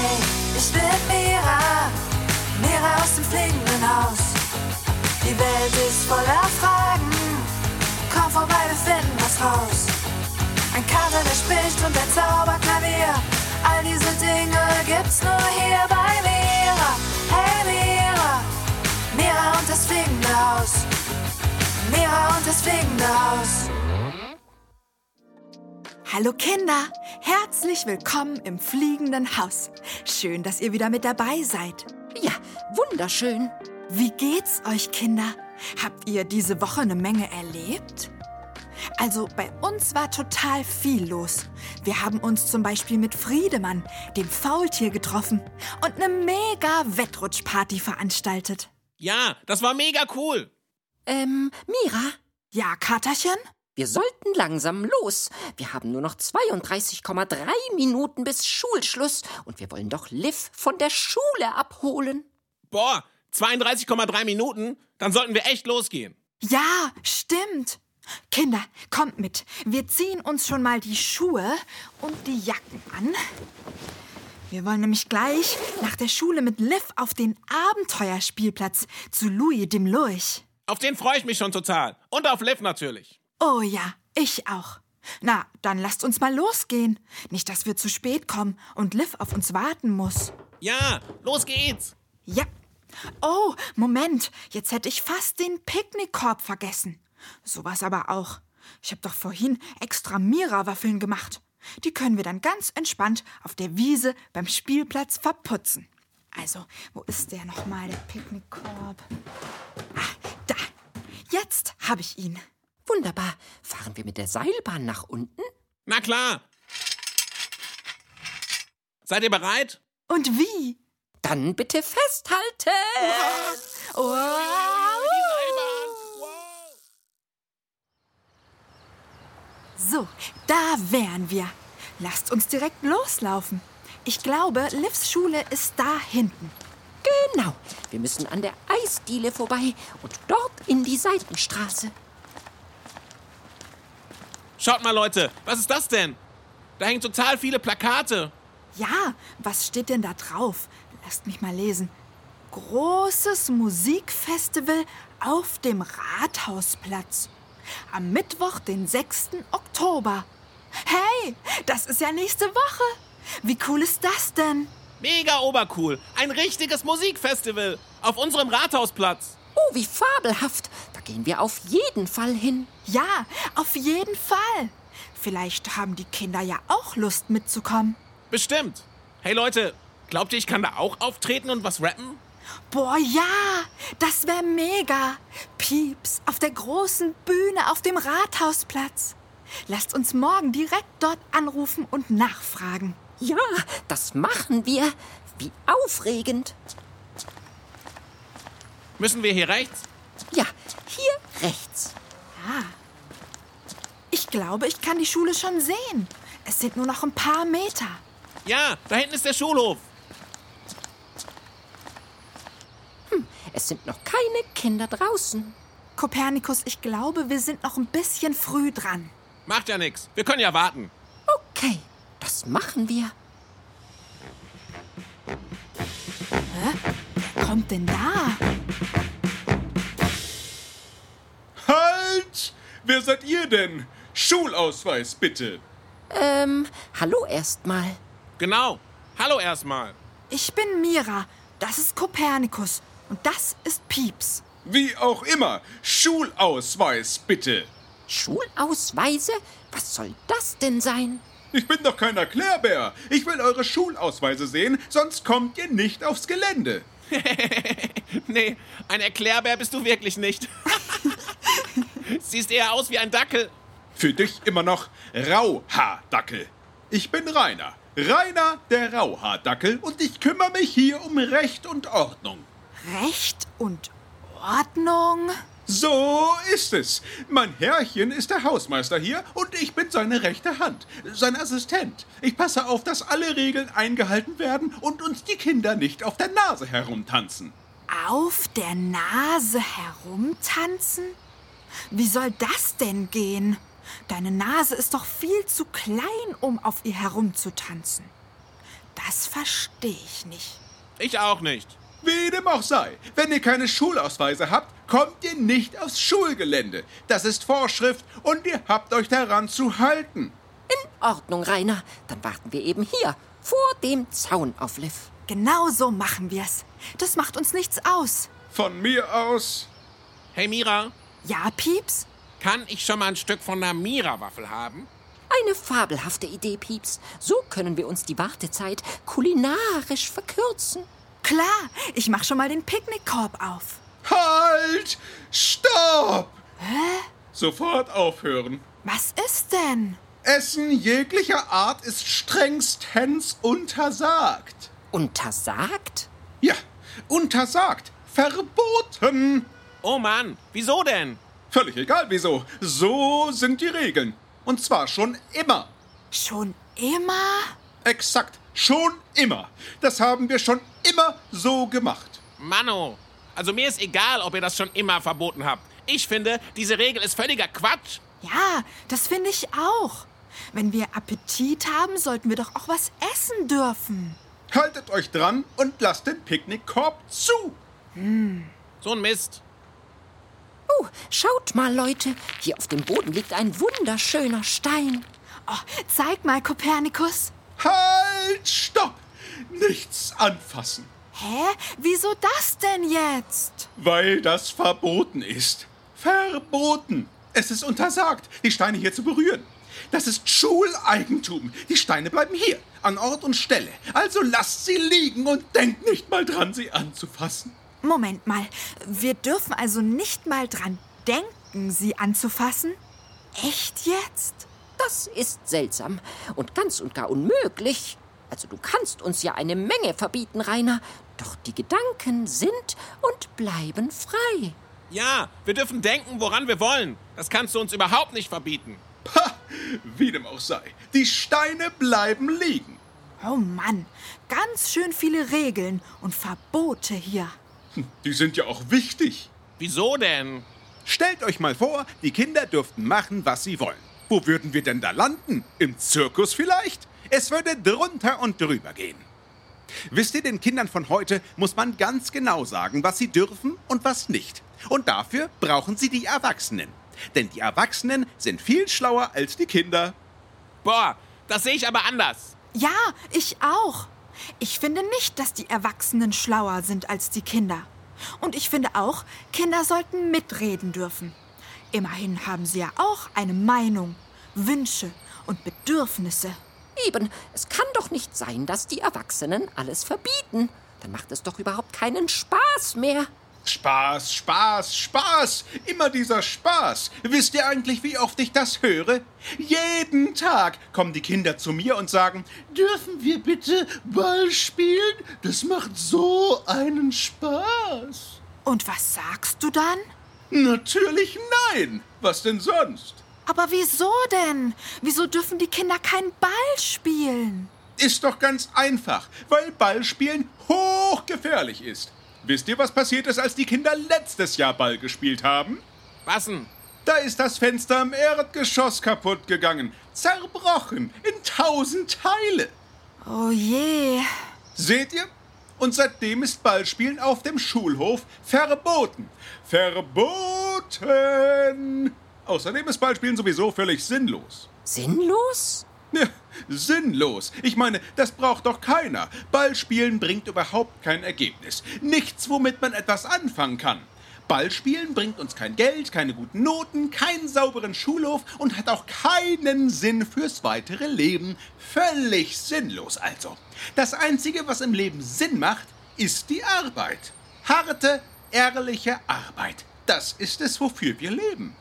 Hey, ich bin Mira, Mira aus dem fliegenden Haus. Die Welt ist voller Fragen, komm vorbei, wir finden was raus. Ein Kater, der spricht und der Zauberklavier, all diese Dinge gibt's nur hier bei Mira. Hey Mira, Mira und das fliegende Haus. Mira und das fliegende Haus. Hallo Kinder, herzlich willkommen im fliegenden Haus. Schön, dass ihr wieder mit dabei seid. Ja, wunderschön. Wie geht's euch Kinder? Habt ihr diese Woche eine Menge erlebt? Also bei uns war total viel los. Wir haben uns zum Beispiel mit Friedemann, dem Faultier, getroffen und eine mega Wettrutschparty veranstaltet. Ja, das war mega cool. Ähm, Mira, Ja, Katerchen? Wir sollten langsam los. Wir haben nur noch 32,3 Minuten bis Schulschluss und wir wollen doch Liv von der Schule abholen. Boah, 32,3 Minuten? Dann sollten wir echt losgehen. Ja, stimmt. Kinder, kommt mit. Wir ziehen uns schon mal die Schuhe und die Jacken an. Wir wollen nämlich gleich nach der Schule mit Liv auf den Abenteuerspielplatz zu Louis dem Lurch. Auf den freue ich mich schon total. Und auf Liv natürlich. Oh ja, ich auch. Na, dann lasst uns mal losgehen. Nicht, dass wir zu spät kommen und Liv auf uns warten muss. Ja, los geht's. Ja. Oh, Moment. Jetzt hätte ich fast den Picknickkorb vergessen. Sowas aber auch. Ich habe doch vorhin extra Mira-Waffeln gemacht. Die können wir dann ganz entspannt auf der Wiese beim Spielplatz verputzen. Also, wo ist der nochmal, der Picknickkorb? Ah, da. Jetzt habe ich ihn. Wunderbar. Fahren wir mit der Seilbahn nach unten? Na klar. Seid ihr bereit? Und wie? Dann bitte festhalten. Oh. So, da wären wir. Lasst uns direkt loslaufen. Ich glaube, Livs Schule ist da hinten. Genau. Wir müssen an der Eisdiele vorbei und dort in die Seitenstraße. Schaut mal, Leute, was ist das denn? Da hängen total viele Plakate. Ja, was steht denn da drauf? Lasst mich mal lesen. Großes Musikfestival auf dem Rathausplatz. Am Mittwoch, den 6. Oktober. Hey, das ist ja nächste Woche. Wie cool ist das denn? Mega obercool. Ein richtiges Musikfestival. Auf unserem Rathausplatz. Oh, wie fabelhaft. Gehen wir auf jeden Fall hin. Ja, auf jeden Fall. Vielleicht haben die Kinder ja auch Lust mitzukommen. Bestimmt. Hey Leute, glaubt ihr, ich kann da auch auftreten und was rappen? Boah, ja, das wäre mega. Pieps auf der großen Bühne auf dem Rathausplatz. Lasst uns morgen direkt dort anrufen und nachfragen. Ja, das machen wir. Wie aufregend. Müssen wir hier rechts? Ja, rechts. Ich glaube, ich kann die Schule schon sehen. Es sind nur noch ein paar Meter. Ja, da hinten ist der Schulhof. Es sind noch keine Kinder draußen. Kopernikus, ich glaube, wir sind noch ein bisschen früh dran. Macht ja nichts. Wir können ja warten. Okay, das machen wir. Wer kommt denn da? Halt! Wer seid ihr denn? Schulausweis, bitte. Ähm, hallo erstmal. Genau. Hallo erstmal. Ich bin Mira. Das ist Kopernikus. Und das ist Pieps. Wie auch immer, Schulausweis, bitte. Schulausweise? Was soll das denn sein? Ich bin doch kein Erklärbär. Ich will eure Schulausweise sehen, sonst kommt ihr nicht aufs Gelände. Nee, ein Erklärbär bist du wirklich nicht. Siehst eher aus wie ein Dackel. Für dich immer noch Rauhaardackel. Ich bin Rainer. Rainer der Rauhaardackel und ich kümmere mich hier um Recht und Ordnung. Recht und Ordnung? So ist es. Mein Herrchen ist der Hausmeister hier und ich bin seine rechte Hand, sein Assistent. Ich passe auf, dass alle Regeln eingehalten werden und uns die Kinder nicht auf der Nase herumtanzen. Auf der Nase herumtanzen? Wie soll das denn gehen? Deine Nase ist doch viel zu klein, um auf ihr herumzutanzen. Das verstehe ich nicht. Ich auch nicht. Wie dem auch sei, wenn ihr keine Schulausweise habt, kommt ihr nicht aufs Schulgelände. Das ist Vorschrift und ihr habt euch daran zu halten. In Ordnung, Rainer. Dann warten wir eben hier, vor dem Zaun auf Liv. Genau so machen wir's. Das macht uns nichts aus. Von mir aus. Hey Mira, Ja, Pieps? kann ich schon mal ein Stück von der Mira-Waffel haben? Eine fabelhafte Idee, Pieps. So können wir uns die Wartezeit kulinarisch verkürzen. Klar, ich mach schon mal den Picknickkorb auf. Halt! Stopp! Hä? Sofort aufhören. Was ist denn? Essen jeglicher Art ist strengstens untersagt. Untersagt? Ja, untersagt. Verboten. Oh Mann, wieso denn? Völlig egal wieso. So sind die Regeln. Und zwar schon immer. Schon immer? Exakt. Schon immer. Das haben wir schon immer so gemacht. Mano, also mir ist egal, ob ihr das schon immer verboten habt. Ich finde, diese Regel ist völliger Quatsch. Ja, das finde ich auch. Wenn wir Appetit haben, sollten wir doch auch was essen dürfen. Haltet euch dran und lasst den Picknickkorb zu. So ein Mist. Oh, schaut mal, Leute. Hier auf dem Boden liegt ein wunderschöner Stein. Oh, zeig mal, Kopernikus. Halt! Stopp! Nichts anfassen. Hä? Wieso das denn jetzt? Weil das verboten ist. Verboten. Es ist untersagt, die Steine hier zu berühren. Das ist Schuleigentum. Die Steine bleiben hier, an Ort und Stelle. Also lasst sie liegen und denkt nicht mal dran, sie anzufassen. Moment mal. Wir dürfen also nicht mal dran denken, sie anzufassen? Echt jetzt? Das ist seltsam und ganz und gar unmöglich. Also du kannst uns ja eine Menge verbieten, Rainer. Doch die Gedanken sind und bleiben frei. Ja, wir dürfen denken, woran wir wollen. Das kannst du uns überhaupt nicht verbieten. Ha! Wie dem auch sei. Die Steine bleiben liegen. Oh Mann, ganz schön viele Regeln und Verbote hier. Die sind ja auch wichtig. Wieso denn? Stellt euch mal vor, die Kinder dürften machen, was sie wollen. Wo würden wir denn da landen? Im Zirkus vielleicht? Es würde drunter und drüber gehen. Wisst ihr, den Kindern von heute muss man ganz genau sagen, was sie dürfen und was nicht. Und dafür brauchen sie die Erwachsenen. Denn die Erwachsenen sind viel schlauer als die Kinder. Boah, das sehe ich aber anders. Ja, ich auch. Ich finde nicht, dass die Erwachsenen schlauer sind als die Kinder. Und ich finde auch, Kinder sollten mitreden dürfen. Immerhin haben sie ja auch eine Meinung, Wünsche und Bedürfnisse. Eben, es kann doch nicht sein, dass die Erwachsenen alles verbieten. Dann macht es doch überhaupt keinen Spaß mehr. Spaß, Spaß, Spaß. Immer dieser Spaß. Wisst ihr eigentlich, wie oft ich das höre? Jeden Tag kommen die Kinder zu mir und sagen, dürfen wir bitte Ball spielen? Das macht so einen Spaß. Und was sagst du dann? Natürlich nein. Was denn sonst? Aber wieso denn? Wieso dürfen die Kinder keinen Ball spielen? Ist doch ganz einfach, weil Ballspielen hochgefährlich ist. Wisst ihr, was passiert ist, als die Kinder letztes Jahr Ball gespielt haben? Was denn? Da ist das Fenster im Erdgeschoss kaputt gegangen. Zerbrochen in tausend Teile. Oh je. Seht ihr? Und seitdem ist Ballspielen auf dem Schulhof verboten. Verboten! Außerdem ist Ballspielen sowieso völlig sinnlos. Sinnlos? Ja, sinnlos. Ich meine, das braucht doch keiner. Ballspielen bringt überhaupt kein Ergebnis. Nichts, womit man etwas anfangen kann. Ballspielen bringt uns kein Geld, keine guten Noten, keinen sauberen Schulhof und hat auch keinen Sinn fürs weitere Leben. Völlig sinnlos also. Das Einzige, was im Leben Sinn macht, ist die Arbeit. Harte, ehrliche Arbeit. Das ist es, wofür wir leben.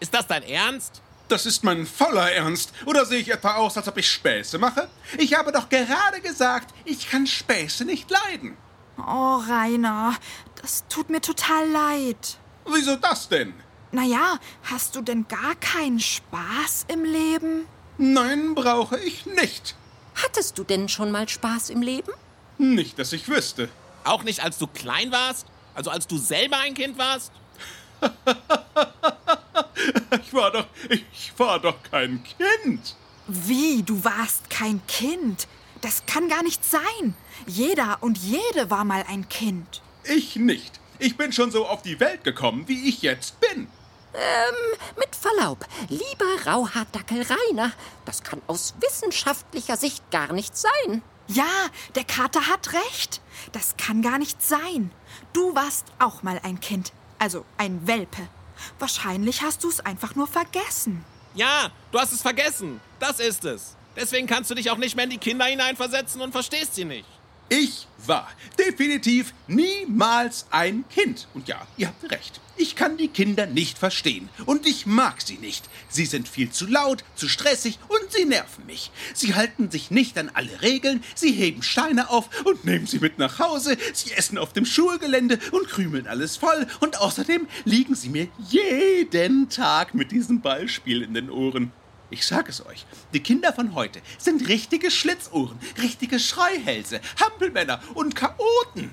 Ist das dein Ernst? Das ist mein voller Ernst. Oder sehe ich etwa aus, als ob ich Späße mache? Ich habe doch gerade gesagt, ich kann Späße nicht leiden. Oh, Rainer, das tut mir total leid. Wieso das denn? Naja, hast du denn gar keinen Spaß im Leben? Nein, brauche ich nicht. Hattest du denn schon mal Spaß im Leben? Nicht, dass ich wüsste. Auch nicht, als du klein warst? Also als du selber ein Kind warst? Ich war doch, ich war doch kein Kind. Wie, du warst kein Kind? Das kann gar nicht sein. Jeder und jede war mal ein Kind. Ich nicht. Ich bin schon so auf die Welt gekommen, wie ich jetzt bin. Mit Verlaub, lieber Rauhaardackel Rainer, das kann aus wissenschaftlicher Sicht gar nicht sein. Ja, der Kater hat recht. Das kann gar nicht sein. Du warst auch mal ein Kind. Also ein Welpe. Wahrscheinlich hast du es einfach nur vergessen. Ja, du hast es vergessen. Das ist es. Deswegen kannst du dich auch nicht mehr in die Kinder hineinversetzen und verstehst sie nicht. Ich war definitiv niemals ein Kind. Und ja, ihr habt recht. Ich kann die Kinder nicht verstehen. Und ich mag sie nicht. Sie sind viel zu laut, zu stressig und sie nerven mich. Sie halten sich nicht an alle Regeln, sie heben Steine auf und nehmen sie mit nach Hause, sie essen auf dem Schulgelände und krümeln alles voll. Und außerdem liegen sie mir jeden Tag mit diesem Ballspiel in den Ohren. Ich sag es euch, die Kinder von heute sind richtige Schlitzohren, richtige Schreihälse, Hampelmänner und Chaoten.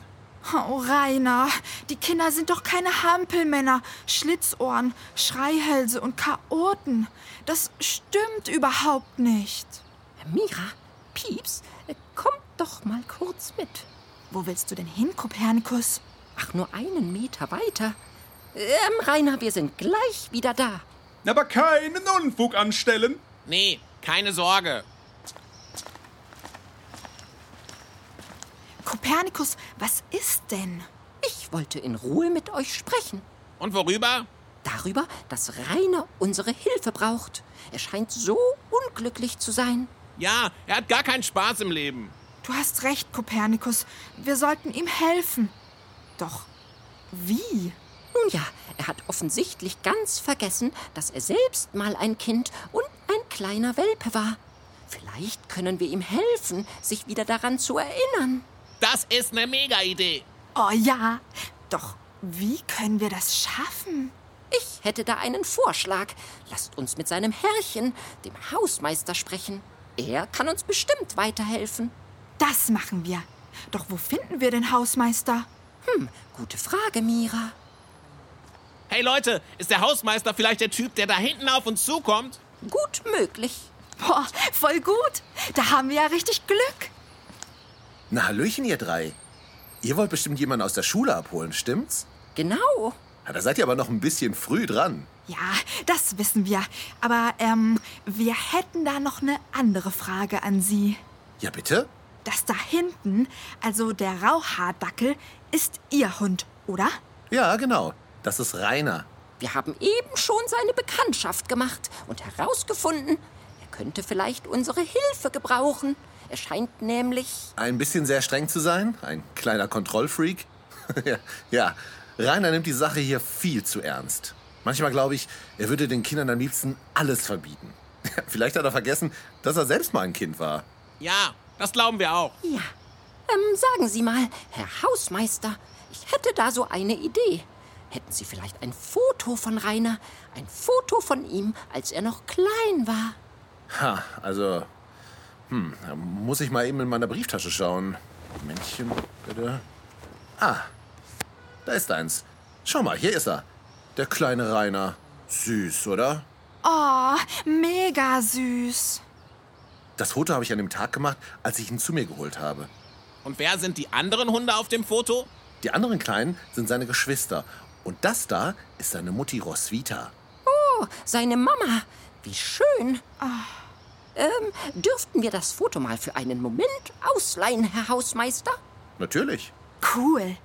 Oh, Rainer, die Kinder sind doch keine Hampelmänner, Schlitzohren, Schreihälse und Chaoten. Das stimmt überhaupt nicht. Mira, Pieps, äh, kommt doch mal kurz mit. Wo willst du denn hin, Kopernikus? Ach, nur einen Meter weiter. Ähm, Rainer, wir sind gleich wieder da. Aber keinen Unfug anstellen. Nee, keine Sorge. Kopernikus, was ist denn? Ich wollte in Ruhe mit euch sprechen. Und worüber? Darüber, dass Rainer unsere Hilfe braucht. Er scheint so unglücklich zu sein. Ja, er hat gar keinen Spaß im Leben. Du hast recht, Kopernikus. Wir sollten ihm helfen. Doch wie? Nun ja, er hat offensichtlich ganz vergessen, dass er selbst mal ein Kind und ein kleiner Welpe war. Vielleicht können wir ihm helfen, sich wieder daran zu erinnern. Das ist eine Mega-Idee. Oh ja. Doch wie können wir das schaffen? Ich hätte da einen Vorschlag. Lasst uns mit seinem Herrchen, dem Hausmeister, sprechen. Er kann uns bestimmt weiterhelfen. Das machen wir. Doch wo finden wir den Hausmeister? Hm, gute Frage, Mira. Hey Leute, ist der Hausmeister vielleicht der Typ, der da hinten auf uns zukommt? Gut möglich. Boah, voll gut. Da haben wir ja richtig Glück. Na, Hallöchen, ihr drei. Ihr wollt bestimmt jemanden aus der Schule abholen, stimmt's? Genau. Na, da seid ihr aber noch ein bisschen früh dran. Ja, das wissen wir. Aber ähm, wir hätten da noch eine andere Frage an Sie. Ja, bitte? Das da hinten, also der Rauhaardackel, ist Ihr Hund, oder? Ja, genau. Das ist Rainer. Wir haben eben schon seine Bekanntschaft gemacht und herausgefunden, er könnte vielleicht unsere Hilfe gebrauchen. Er scheint nämlich. Ein bisschen sehr streng zu sein. Ein kleiner Kontrollfreak. ja, ja, Rainer nimmt die Sache hier viel zu ernst. Manchmal glaube ich, er würde den Kindern am liebsten alles verbieten. Vielleicht hat er vergessen, dass er selbst mal ein Kind war. Ja, das glauben wir auch. Ja. Ähm, sagen Sie mal, Herr Hausmeister, ich hätte da so eine Idee. Hätten Sie vielleicht ein Foto von Rainer? Ein Foto von ihm, als er noch klein war? Ha, also, hm, da muss ich mal eben in meiner Brieftasche schauen. Männchen, bitte. Ah, da ist eins. Schau mal, hier ist er. Der kleine Rainer. Süß, oder? Oh, mega süß. Das Foto habe ich an dem Tag gemacht, als ich ihn zu mir geholt habe. Und wer sind die anderen Hunde auf dem Foto? Die anderen Kleinen sind seine Geschwister. Und das da ist seine Mutti Roswitha. Oh, seine Mama. Wie schön. Ähm, dürften wir das Foto mal für einen Moment ausleihen, Herr Hausmeister? Natürlich. Cool.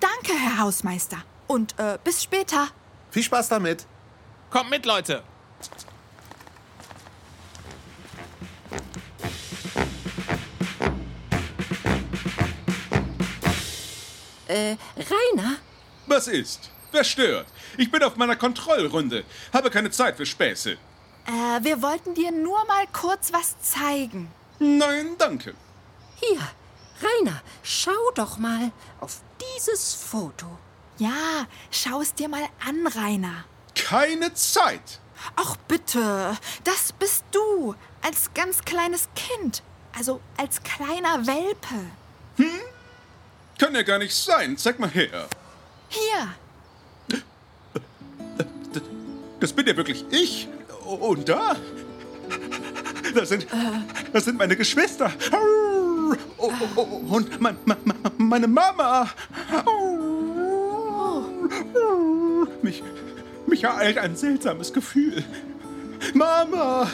Danke, Herr Hausmeister. Und äh, bis später. Viel Spaß damit. Kommt mit, Leute. Äh, Rainer? Was ist? Wer stört? Ich bin auf meiner Kontrollrunde. Habe keine Zeit für Späße. Äh, wir wollten dir nur mal kurz was zeigen. Nein, danke. Hier, Rainer, schau doch mal auf dieses Foto. Ja, schau es dir mal an, Rainer. Keine Zeit. Ach bitte, das bist du. Als ganz kleines Kind. Also als kleiner Welpe. Kann ja gar nicht sein. Zeig mal her. Hier. Das bin ja wirklich ich. Und da? Das sind, das sind meine Geschwister. Oh, oh, oh, und mein, mein, meine Mama. Mich, mich ereilt ein seltsames Gefühl. Mama,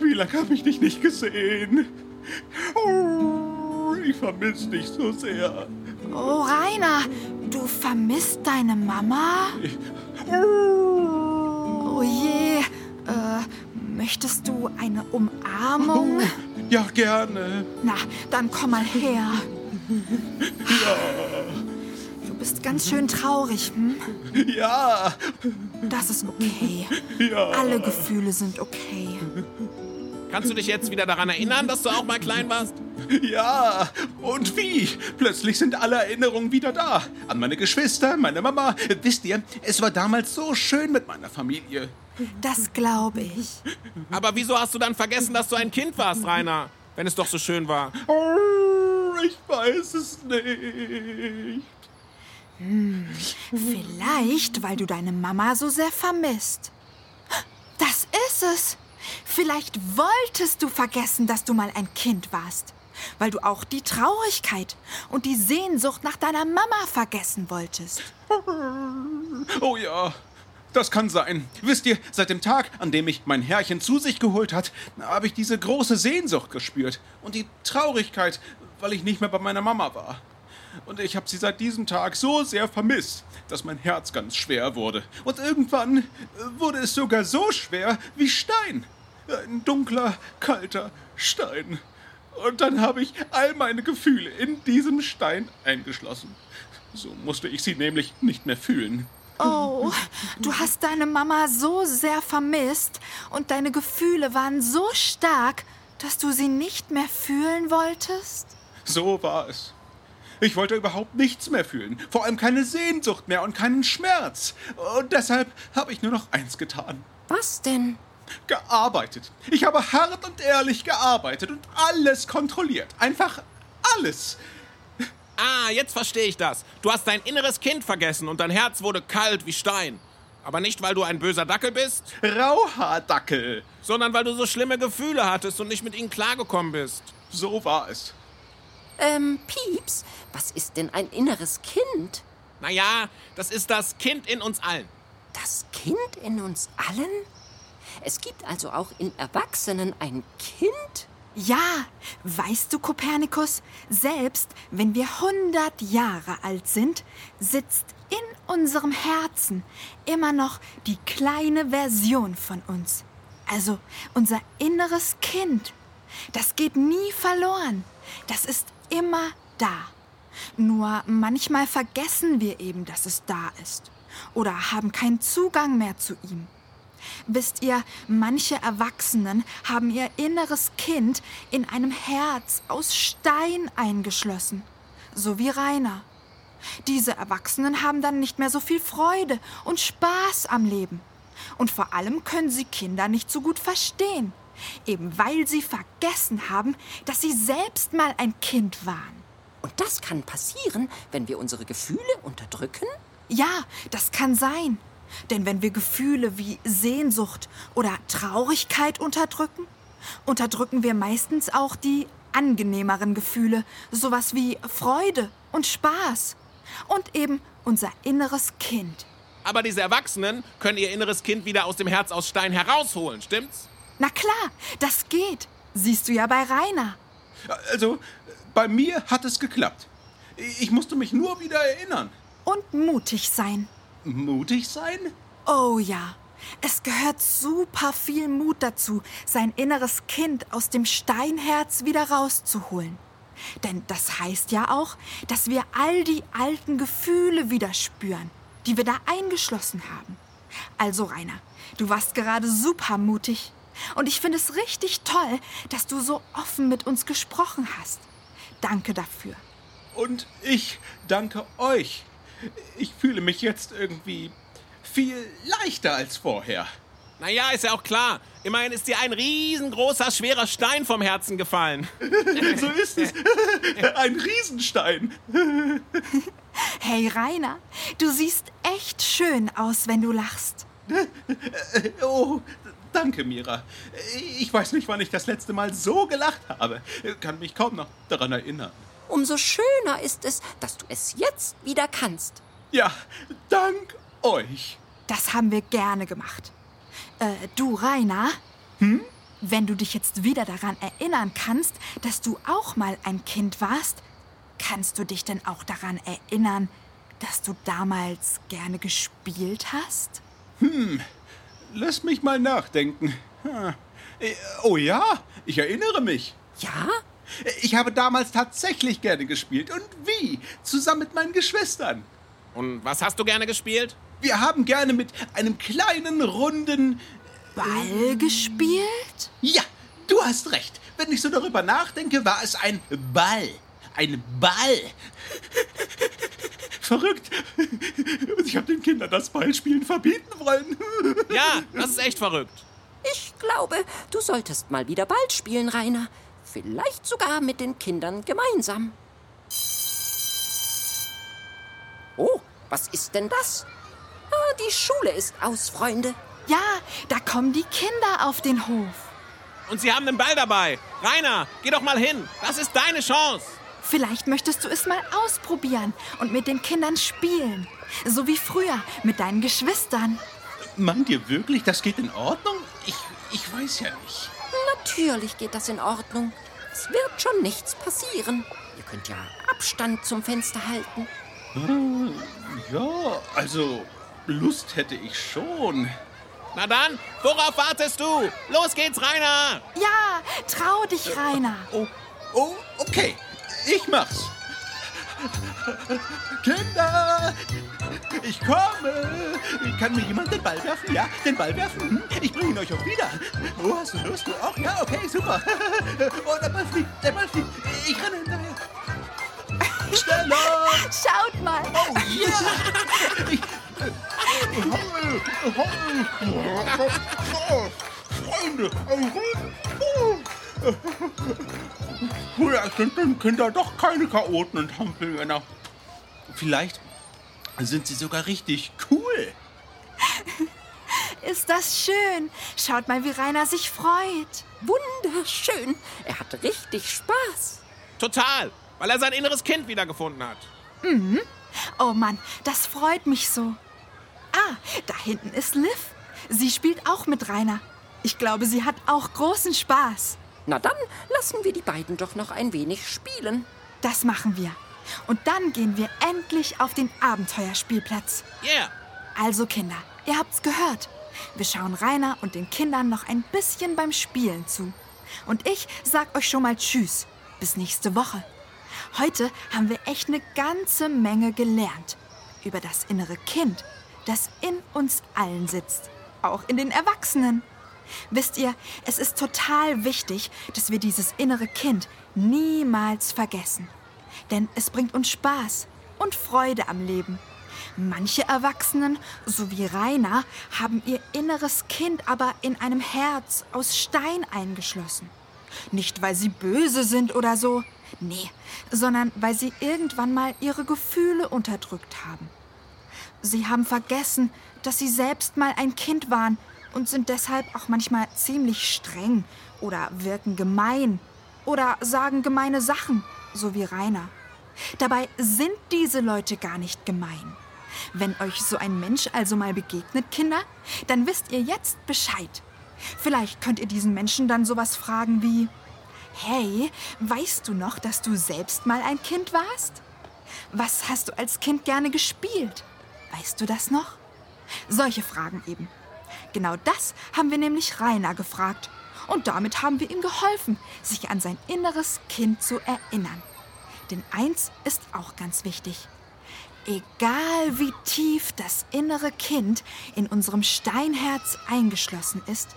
wie lange habe ich dich nicht gesehen? Ich vermisse dich so sehr. Oh, Rainer, du vermisst deine Mama? Oh je, äh, möchtest du eine Umarmung? Ja, gerne. Na, dann komm mal her. Du bist ganz schön traurig, hm? Ja, Das ist okay. ja. Alle Gefühle sind okay. Kannst du dich jetzt wieder daran erinnern, dass du auch mal klein warst? Ja, und wie? Plötzlich sind alle Erinnerungen wieder da. An meine Geschwister, meine Mama. Wisst ihr, es war damals so schön mit meiner Familie. Das glaube ich. Aber wieso hast du dann vergessen, dass du ein Kind warst, Rainer? Wenn es doch so schön war. Oh, ich weiß es nicht. Vielleicht, weil du deine Mama so sehr vermisst. Das ist es. Vielleicht wolltest du vergessen, dass du mal ein Kind warst. Weil du auch die Traurigkeit und die Sehnsucht nach deiner Mama vergessen wolltest. Oh ja, das kann sein. Wisst ihr, seit dem Tag, an dem mich mein Herrchen zu sich geholt hat, habe ich diese große Sehnsucht gespürt. Und die Traurigkeit, weil ich nicht mehr bei meiner Mama war. Und ich habe sie seit diesem Tag so sehr vermisst, dass mein Herz ganz schwer wurde. Und irgendwann äh, wurde es sogar so schwer wie Stein. Ein dunkler, kalter Stein. Und dann habe ich all meine Gefühle in diesem Stein eingeschlossen. So musste ich sie nämlich nicht mehr fühlen. Oh, du hast deine Mama so sehr vermisst und deine Gefühle waren so stark, dass du sie nicht mehr fühlen wolltest? So war es. Ich wollte überhaupt nichts mehr fühlen, vor allem keine Sehnsucht mehr und keinen Schmerz. Und deshalb habe ich nur noch eins getan. Was denn? Gearbeitet. Ich habe hart und ehrlich gearbeitet und alles kontrolliert. Einfach alles. Ah, jetzt verstehe ich das. Du hast dein inneres Kind vergessen und dein Herz wurde kalt wie Stein. Aber nicht, weil du ein böser Dackel bist, Rauhaardackel. sondern weil du so schlimme Gefühle hattest und nicht mit ihnen klargekommen bist. So war es. Ähm, Pieps, was ist denn ein inneres Kind? Naja, das ist das Kind in uns allen. Das Kind in uns allen? Es gibt also auch in Erwachsenen ein Kind? Ja, weißt du, Kopernikus, selbst wenn wir 100 Jahre alt sind, sitzt in unserem Herzen immer noch die kleine Version von uns. Also unser inneres Kind. Das geht nie verloren. Das ist immer da. Nur manchmal vergessen wir eben, dass es da ist. Oder haben keinen Zugang mehr zu ihm. Wisst ihr, manche Erwachsenen haben ihr inneres Kind in einem Herz aus Stein eingeschlossen. So wie Rainer. Diese Erwachsenen haben dann nicht mehr so viel Freude und Spaß am Leben. Und vor allem können sie Kinder nicht so gut verstehen. Eben weil sie vergessen haben, dass sie selbst mal ein Kind waren. Und das kann passieren, wenn wir unsere Gefühle unterdrücken? Ja, das kann sein. Denn wenn wir Gefühle wie Sehnsucht oder Traurigkeit unterdrücken, unterdrücken wir meistens auch die angenehmeren Gefühle, sowas wie Freude und Spaß und eben unser inneres Kind. Aber diese Erwachsenen können ihr inneres Kind wieder aus dem Herz aus Stein herausholen, stimmt's? Na klar, das geht. Siehst du ja bei Rainer. Also, bei mir hat es geklappt. Ich musste mich nur wieder erinnern. Und mutig sein. Mutig sein? Oh ja, es gehört super viel Mut dazu, sein inneres Kind aus dem Steinherz wieder rauszuholen. Denn das heißt ja auch, dass wir all die alten Gefühle wieder spüren, die wir da eingeschlossen haben. Also Rainer, du warst gerade super mutig. Und ich finde es richtig toll, dass du so offen mit uns gesprochen hast. Danke dafür. Und ich danke euch. Ich fühle mich jetzt irgendwie viel leichter als vorher. Naja, ist ja auch klar. Immerhin ist dir ein riesengroßer, schwerer Stein vom Herzen gefallen. So ist es. Ein Riesenstein. Hey Rainer, du siehst echt schön aus, wenn du lachst. Oh, Danke, Mira. Ich weiß nicht, wann ich das letzte Mal so gelacht habe. Kann mich kaum noch daran erinnern. Umso schöner ist es, dass du es jetzt wieder kannst. Ja, dank euch. Das haben wir gerne gemacht. Äh, du, Rainer? Hm? Wenn du dich jetzt wieder daran erinnern kannst, dass du auch mal ein Kind warst, kannst du dich denn auch daran erinnern, dass du damals gerne gespielt hast? Lass mich mal nachdenken. Hm. Äh, Oh ja, ich erinnere mich. Ja? Ich habe damals tatsächlich gerne gespielt. Und wie? Zusammen mit meinen Geschwistern. Und was hast du gerne gespielt? Wir haben gerne mit einem kleinen, runden... Ball gespielt? Ja, du hast recht. Wenn ich so darüber nachdenke, war es ein Ball. Ein Ball. Verrückt. Und ich habe den Kindern das Ballspielen verbieten wollen. Ja, das ist echt verrückt. Ich glaube, du solltest mal wieder Ball spielen, Rainer. Vielleicht sogar mit den Kindern gemeinsam. Oh, was ist denn das? Ah, die Schule ist aus, Freunde. Ja, da kommen die Kinder auf den Hof. Und sie haben den Ball dabei. Rainer, geh doch mal hin. Das ist deine Chance. Vielleicht möchtest du es mal ausprobieren und mit den Kindern spielen. So wie früher mit deinen Geschwistern. Meint ihr wirklich, das geht in Ordnung? Ich, ich weiß ja nicht. Natürlich geht das in Ordnung. Es wird schon nichts passieren. Ihr könnt ja Abstand zum Fenster halten. Ja, also Lust hätte ich schon. Na dann, worauf wartest du? Los geht's, Rainer. Ja, trau dich, Rainer. Oh, oh, okay. Ich mach's. Kinder, ich komme. Kann mir jemand den Ball werfen? Ja, den Ball werfen. Hm, Ich bringe ihn euch auch wieder. Oh, hast du Lust? Du auch? Ja, okay, super. Oh, der Ball fliegt, der Ball fliegt. Ich renne hinterher. Schneller! Schaut mal. Oh, ja! Ich, Freunde, Früher sind denn Kinder doch keine Chaoten und Hampelmänner. Vielleicht sind sie sogar richtig cool. Ist das schön. Schaut mal, wie Rainer sich freut. Wunderschön. Er hat richtig Spaß. Total, weil er sein inneres Kind wiedergefunden hat. Oh Mann, das freut mich so. Ah, da hinten ist Liv. Sie spielt auch mit Rainer. Ich glaube, sie hat auch großen Spaß. Na dann lassen wir die beiden doch noch ein wenig spielen. Das machen wir. Und dann gehen wir endlich auf den Abenteuerspielplatz. Yeah. Also Kinder, ihr habt's gehört. Wir schauen Rainer und den Kindern noch ein bisschen beim Spielen zu. Und ich sag euch schon mal Tschüss. Bis nächste Woche. Heute haben wir echt eine ganze Menge gelernt. Über das innere Kind, das in uns allen sitzt. Auch in den Erwachsenen. Wisst ihr, es ist total wichtig, dass wir dieses innere Kind niemals vergessen. Denn es bringt uns Spaß und Freude am Leben. Manche Erwachsenen, so wie Rainer, haben ihr inneres Kind aber in einem Herz aus Stein eingeschlossen. Nicht, weil sie böse sind oder so, nee, sondern weil sie irgendwann mal ihre Gefühle unterdrückt haben. Sie haben vergessen, dass sie selbst mal ein Kind waren und sind deshalb auch manchmal ziemlich streng oder wirken gemein oder sagen gemeine Sachen, so wie Rainer. Dabei sind diese Leute gar nicht gemein. Wenn euch so ein Mensch also mal begegnet, Kinder, dann wisst ihr jetzt Bescheid. Vielleicht könnt ihr diesen Menschen dann sowas fragen wie, Hey, weißt du noch, dass du selbst mal ein Kind warst? Was hast du als Kind gerne gespielt? Weißt du das noch? Solche Fragen eben. Genau das haben wir nämlich Rainer gefragt. Und damit haben wir ihm geholfen, sich an sein inneres Kind zu erinnern. Denn eins ist auch ganz wichtig. Egal wie tief das innere Kind in unserem Steinherz eingeschlossen ist,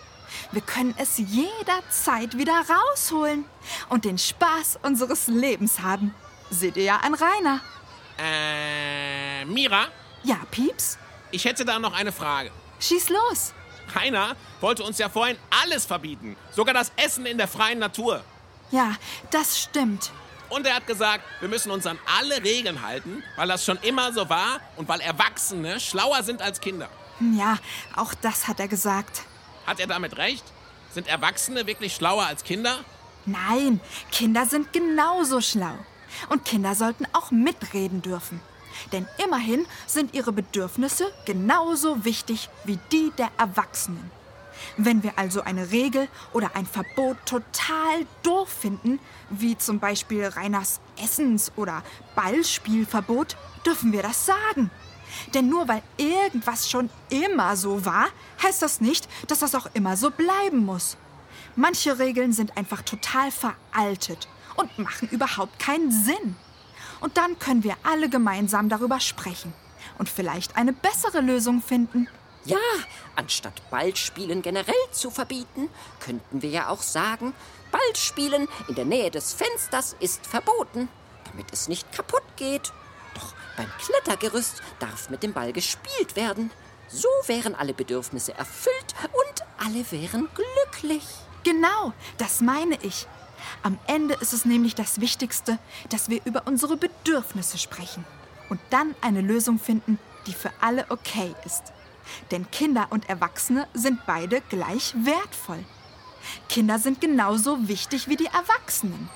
wir können es jederzeit wieder rausholen und den Spaß unseres Lebens haben. Seht ihr ja an Rainer. Äh, Mira, Ja, Pieps? ich hätte da noch eine Frage. Schieß los. Rainer wollte uns ja vorhin alles verbieten. Sogar das Essen in der freien Natur. Ja, das stimmt. Und er hat gesagt, wir müssen uns an alle Regeln halten, weil das schon immer so war und weil Erwachsene schlauer sind als Kinder. Ja, auch das hat er gesagt. Hat er damit recht? Sind Erwachsene wirklich schlauer als Kinder? Nein, Kinder sind genauso schlau. Und Kinder sollten auch mitreden dürfen. Denn immerhin sind ihre Bedürfnisse genauso wichtig wie die der Erwachsenen. Wenn wir also eine Regel oder ein Verbot total doof finden, wie zum Beispiel Reiners Essens- oder Ballspielverbot, dürfen wir das sagen. Denn nur weil irgendwas schon immer so war, heißt das nicht, dass das auch immer so bleiben muss. Manche Regeln sind einfach total veraltet und machen überhaupt keinen Sinn. Und dann können wir alle gemeinsam darüber sprechen und vielleicht eine bessere Lösung finden. Ja, anstatt Ballspielen generell zu verbieten, könnten wir ja auch sagen, Ballspielen in der Nähe des Fensters ist verboten, damit es nicht kaputt geht. Doch beim Klettergerüst darf mit dem Ball gespielt werden. So wären alle Bedürfnisse erfüllt und alle wären glücklich. Genau, das meine ich. Am Ende ist es nämlich das Wichtigste, dass wir über unsere Bedürfnisse sprechen und dann eine Lösung finden, die für alle okay ist. Denn Kinder und Erwachsene sind beide gleich wertvoll. Kinder sind genauso wichtig wie die Erwachsenen.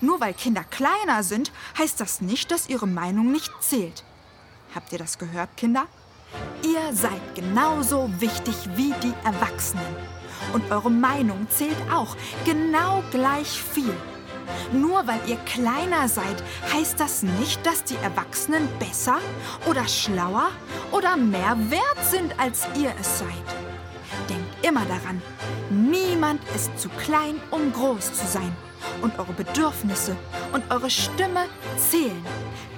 Nur weil Kinder kleiner sind, heißt das nicht, dass ihre Meinung nicht zählt. Habt ihr das gehört, Kinder? Ihr seid genauso wichtig wie die Erwachsenen. Und eure Meinung zählt auch genau gleich viel. Nur weil ihr kleiner seid, heißt das nicht, dass die Erwachsenen besser oder schlauer oder mehr wert sind, als ihr es seid. Denkt immer daran, niemand ist zu klein, um groß zu sein. Und eure Bedürfnisse und eure Stimme zählen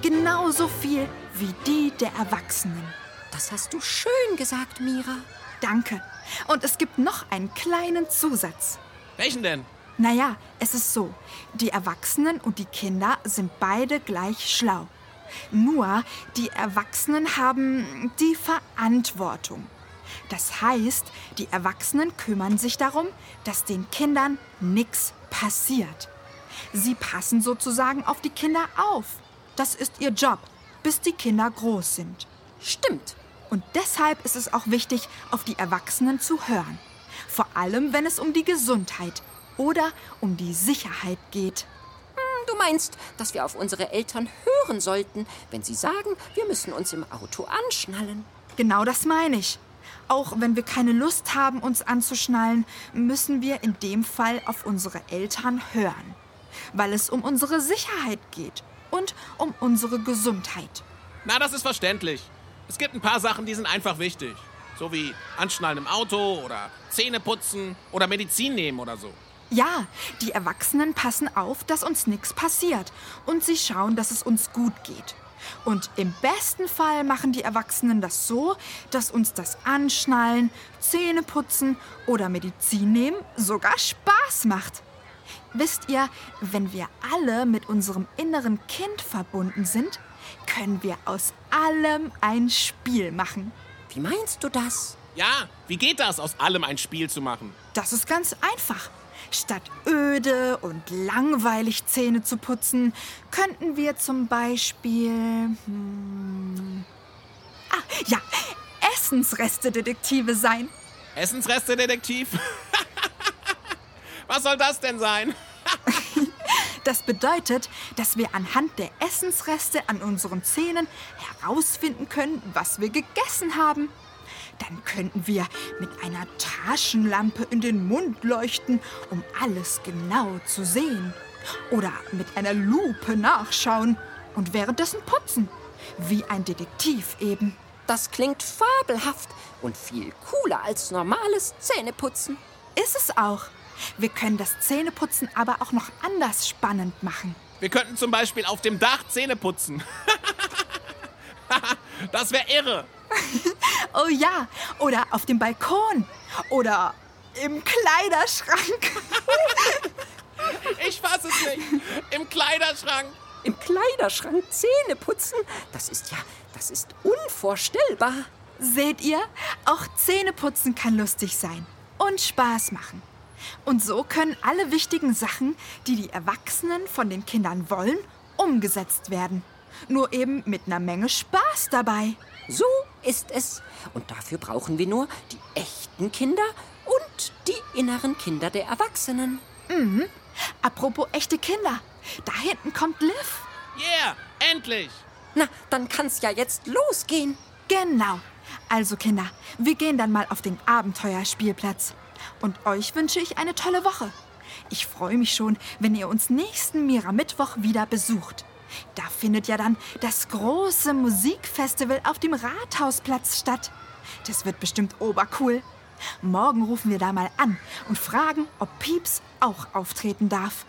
genauso viel wie die der Erwachsenen. Das hast du schön gesagt, Mira. Danke. Und es gibt noch einen kleinen Zusatz. Welchen denn? Naja, es ist so, die Erwachsenen und die Kinder sind beide gleich schlau. Nur die Erwachsenen haben die Verantwortung. Das heißt, die Erwachsenen kümmern sich darum, dass den Kindern nichts passiert. Sie passen sozusagen auf die Kinder auf. Das ist ihr Job, bis die Kinder groß sind. Stimmt. Und deshalb ist es auch wichtig, auf die Erwachsenen zu hören. Vor allem, wenn es um die Gesundheit oder um die Sicherheit geht. Du meinst, dass wir auf unsere Eltern hören sollten, wenn sie sagen, wir müssen uns im Auto anschnallen. Genau das meine ich. Auch wenn wir keine Lust haben, uns anzuschnallen, müssen wir in dem Fall auf unsere Eltern hören. Weil es um unsere Sicherheit geht und um unsere Gesundheit. Na, das ist verständlich. Es gibt ein paar Sachen, die sind einfach wichtig. So wie Anschnallen im Auto oder Zähne putzen oder Medizin nehmen oder so. Ja, die Erwachsenen passen auf, dass uns nichts passiert und sie schauen, dass es uns gut geht. Und im besten Fall machen die Erwachsenen das so, dass uns das Anschnallen, Zähneputzen oder Medizin nehmen sogar Spaß macht. Wisst ihr, wenn wir alle mit unserem inneren Kind verbunden sind, können wir aus allem ein Spiel machen. Wie meinst du das? Ja, wie geht das, aus allem ein Spiel zu machen? Das ist ganz einfach. Statt öde und langweilig Zähne zu putzen, könnten wir zum Beispiel. Hm, ah, ja, Essensreste-Detektive sein. Essensreste-Detektiv? Was soll das denn sein? Das bedeutet, dass wir anhand der Essensreste an unseren Zähnen herausfinden können, was wir gegessen haben. Dann könnten wir mit einer Taschenlampe in den Mund leuchten, um alles genau zu sehen. Oder mit einer Lupe nachschauen und währenddessen putzen. Wie ein Detektiv eben. Das klingt fabelhaft und viel cooler als normales Zähneputzen. Ist es auch. Wir können das Zähneputzen aber auch noch anders spannend machen. Wir könnten zum Beispiel auf dem Dach Zähne putzen. das wäre irre. Oh ja, oder auf dem Balkon. Oder im Kleiderschrank. Ich fasse es nicht. Im Kleiderschrank. Im Kleiderschrank Zähne putzen? Das ist ja, das ist unvorstellbar. Seht ihr? Auch Zähneputzen kann lustig sein und Spaß machen. Und so können alle wichtigen Sachen, die die Erwachsenen von den Kindern wollen, umgesetzt werden. Nur eben mit einer Menge Spaß dabei. So ist es. Und dafür brauchen wir nur die echten Kinder und die inneren Kinder der Erwachsenen. Apropos echte Kinder. Da hinten kommt Liv. Yeah, endlich! Na, dann kann's ja jetzt losgehen. Genau. Also Kinder, wir gehen dann mal auf den Abenteuerspielplatz. Und euch wünsche ich eine tolle Woche. Ich freue mich schon, wenn ihr uns nächsten Mira Mittwoch wieder besucht. Da findet ja dann das große Musikfestival auf dem Rathausplatz statt. Das wird bestimmt obercool. Morgen rufen wir da mal an und fragen, ob Pieps auch auftreten darf.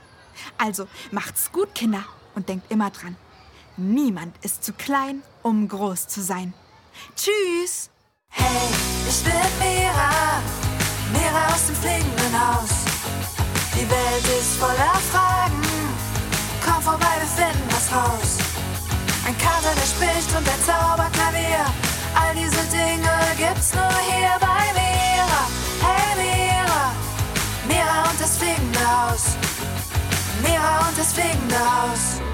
Also macht's gut, Kinder, und denkt immer dran. Niemand ist zu klein, um groß zu sein. Tschüss! Hey, ich bin Mira, Mira aus dem fliegenden Haus. Die Welt ist voller Fragen, komm vorbei, wir finden was raus. Ein Kater, der spricht und ein Zauberklavier, all diese Dinge gibt's nur hier bei Mira. Hey Mira, Mira und das fliegende Haus. Mira und das fliegende Haus.